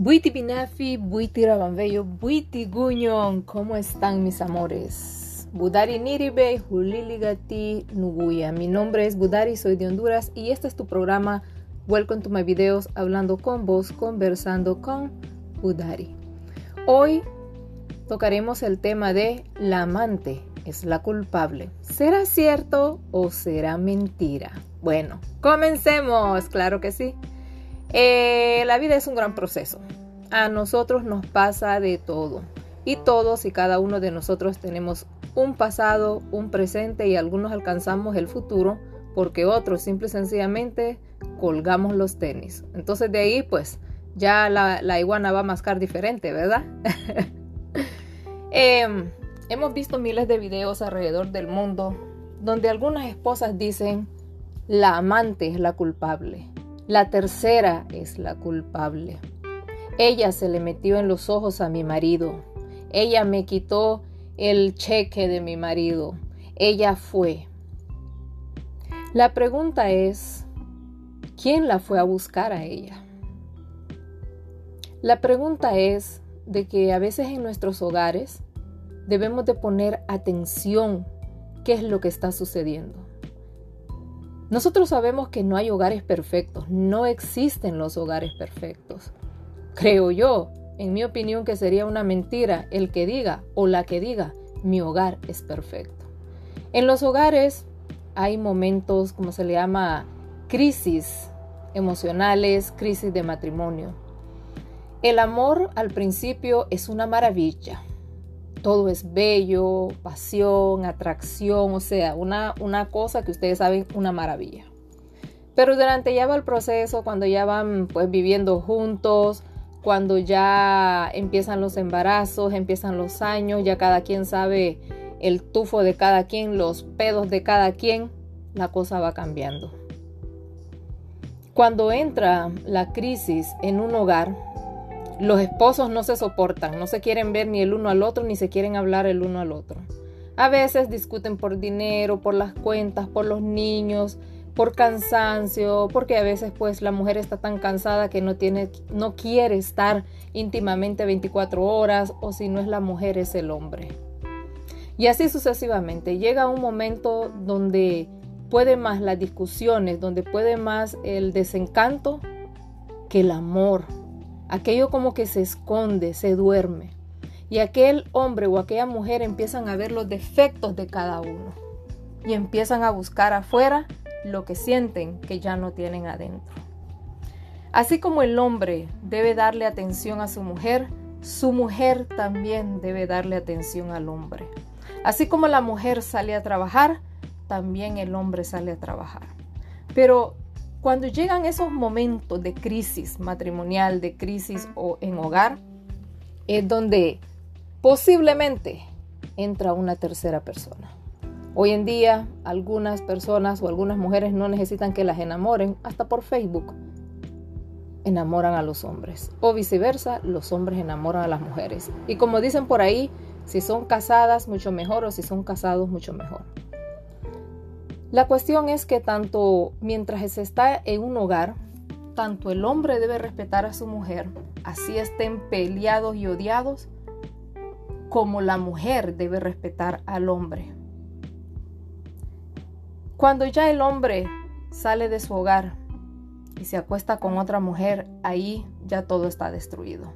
Buiti Binafi, Buiti Rabambello, Buiti Guñón, ¿cómo están mis amores? Budari Niribe, Juliligati Nuguya. Mi nombre es Budari, soy de Honduras y este es tu programa Welcome to my videos, hablando con vos, conversando con Budari. Hoy tocaremos el tema de la amante es la culpable. ¿Será cierto o será mentira? Bueno, comencemos, claro que sí. Eh, la vida es un gran proceso. A nosotros nos pasa de todo. Y todos y cada uno de nosotros tenemos un pasado, un presente y algunos alcanzamos el futuro porque otros simple y sencillamente colgamos los tenis. Entonces de ahí pues ya la, iguana va a mascar diferente, ¿verdad? Em, hemos visto miles de videos alrededor del mundo donde algunas esposas dicen la amante es la culpable la tercera es la culpable. Ella se le metió en los ojos a mi marido. Ella me quitó el cheque de mi marido. Ella fue. La pregunta es, ¿quién la fue a buscar a ella? La pregunta es de que a veces en nuestros hogares debemos de poner atención qué es lo que está sucediendo. Nosotros sabemos que no hay hogares perfectos, no existen los hogares perfectos. Creo yo, en mi opinión, que sería una mentira el que diga o la que diga, mi hogar es perfecto. En los hogares hay momentos, como se le llama, crisis emocionales, crisis de matrimonio. El amor al principio es una maravilla, todo es bello, pasión, atracción, o sea, una, una cosa que ustedes saben, una maravilla. Pero durante ya va el proceso, cuando ya van pues viviendo juntos, cuando ya empiezan los embarazos, empiezan los años, ya cada quien sabe el tufo de cada quien, los pedos de cada quien, la cosa va cambiando. Cuando entra la crisis en un hogar, los esposos no se soportan, no se quieren ver ni el uno al otro, ni se quieren hablar el uno al otro. A veces discuten por dinero, por las cuentas, por los niños, por cansancio, porque a veces pues la mujer está tan cansada que no tiene no quiere estar íntimamente 24 horas o si no es la mujer es el hombre. Y así sucesivamente. Llega un momento donde puede más las discusiones, donde puede más el desencanto que el amor, aquello como que se esconde, se duerme. Y aquel hombre o aquella mujer empiezan a ver los defectos de cada uno y empiezan a buscar afuera lo que sienten que ya no tienen adentro. Así como el hombre debe darle atención a su mujer, su mujer también debe darle atención al hombre. Así como la mujer sale a trabajar, también el hombre sale a trabajar. Pero cuando llegan esos momentos de crisis matrimonial, de crisis o en hogar, es donde posiblemente entra una tercera persona. Hoy en día algunas personas o algunas mujeres no necesitan que las enamoren, hasta por Facebook enamoran a los hombres o viceversa, los hombres enamoran a las mujeres. Y como dicen por ahí, si son casadas mucho mejor o si son casados mucho mejor. La cuestión es que tanto mientras se está en un hogar, tanto el hombre debe respetar a su mujer, así estén peleados y odiados, como la mujer debe respetar al hombre. Cuando ya el hombre sale de su hogar y se acuesta con otra mujer, ahí ya todo está destruido.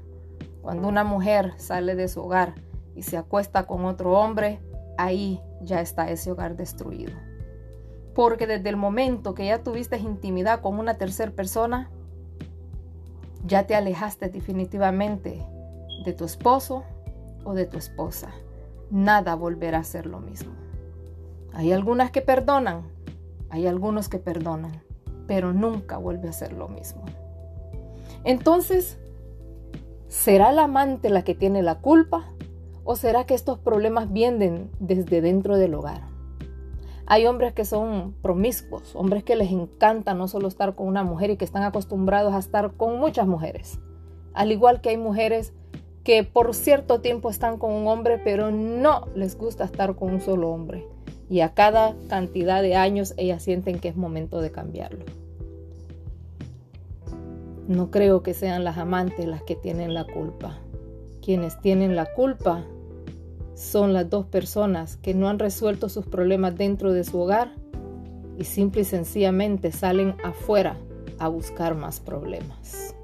Cuando una mujer sale de su hogar y se acuesta con otro hombre, ahí ya está ese hogar destruido. Porque desde el momento que ya tuviste intimidad con una tercera persona, ya te alejaste definitivamente de tu esposo o de tu esposa. Nada volverá a ser lo mismo. Hay algunas que perdonan, hay algunos que perdonan, pero nunca vuelve a ser lo mismo. Entonces, ¿será la amante la que tiene la culpa o será que estos problemas vienen desde dentro del hogar? Hay hombres que son promiscuos, hombres que les encanta no solo estar con una mujer y que están acostumbrados a estar con muchas mujeres. Al igual que hay mujeres que por cierto tiempo están con un hombre, pero no les gusta estar con un solo hombre. Y a cada cantidad de años ellas sienten que es momento de cambiarlo. No creo que sean las amantes las que tienen la culpa. Quienes tienen la culpa son las dos personas que no han resuelto sus problemas dentro de su hogar y simple y sencillamente salen afuera a buscar más problemas.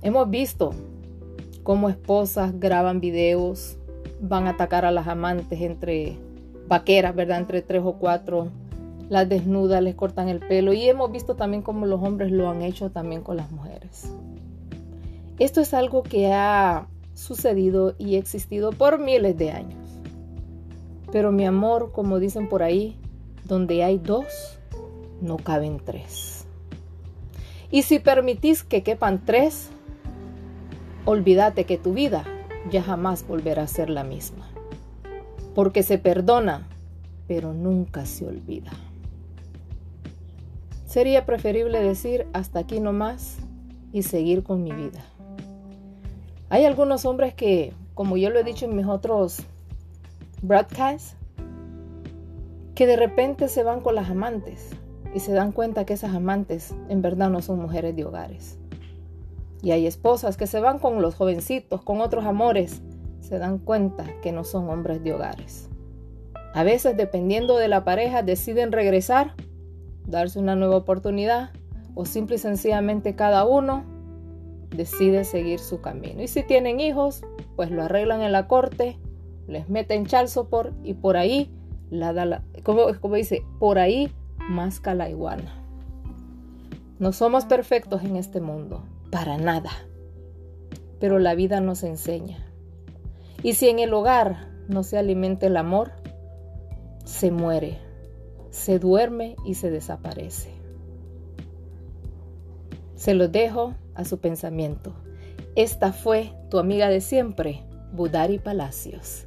Hemos visto cómo esposas graban videos, van a atacar a las amantes entre vaqueras, ¿verdad? Entre tres o cuatro, las desnudas, les cortan el pelo y hemos visto también cómo los hombres lo han hecho también con las mujeres. Esto es algo que ha sucedido y existido por miles de años. Pero mi amor, como dicen por ahí, donde hay dos, no caben tres. Y si permitís que quepan tres, olvídate que tu vida ya jamás volverá a ser la misma. Porque se perdona, pero nunca se olvida. Sería preferible decir hasta aquí no más y seguir con mi vida. Hay algunos hombres que, como yo lo he dicho en mis otros broadcasts, que de repente se van con las amantes y se dan cuenta que esas amantes en verdad no son mujeres de hogares. Y hay esposas que se van con los jovencitos, con otros amores, se dan cuenta que no son hombres de hogares. A veces, dependiendo de la pareja, deciden regresar, darse una nueva oportunidad o simple y sencillamente cada uno decide seguir su camino. Y si tienen hijos, pues lo arreglan en la corte, les meten por y por ahí, la, la, como, como dice, por ahí masca la iguana. No somos perfectos en este mundo, para nada. Pero la vida nos enseña. Y si en el hogar no se alimenta el amor, se muere, se duerme y se desaparece. Se lo dejo a su pensamiento. Esta fue tu amiga de siempre, Budari Palacios.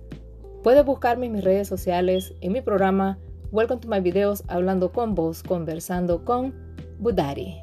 Puedes buscarme en mis redes sociales, en mi programa Welcome to my videos, hablando con vos, conversando con Budari.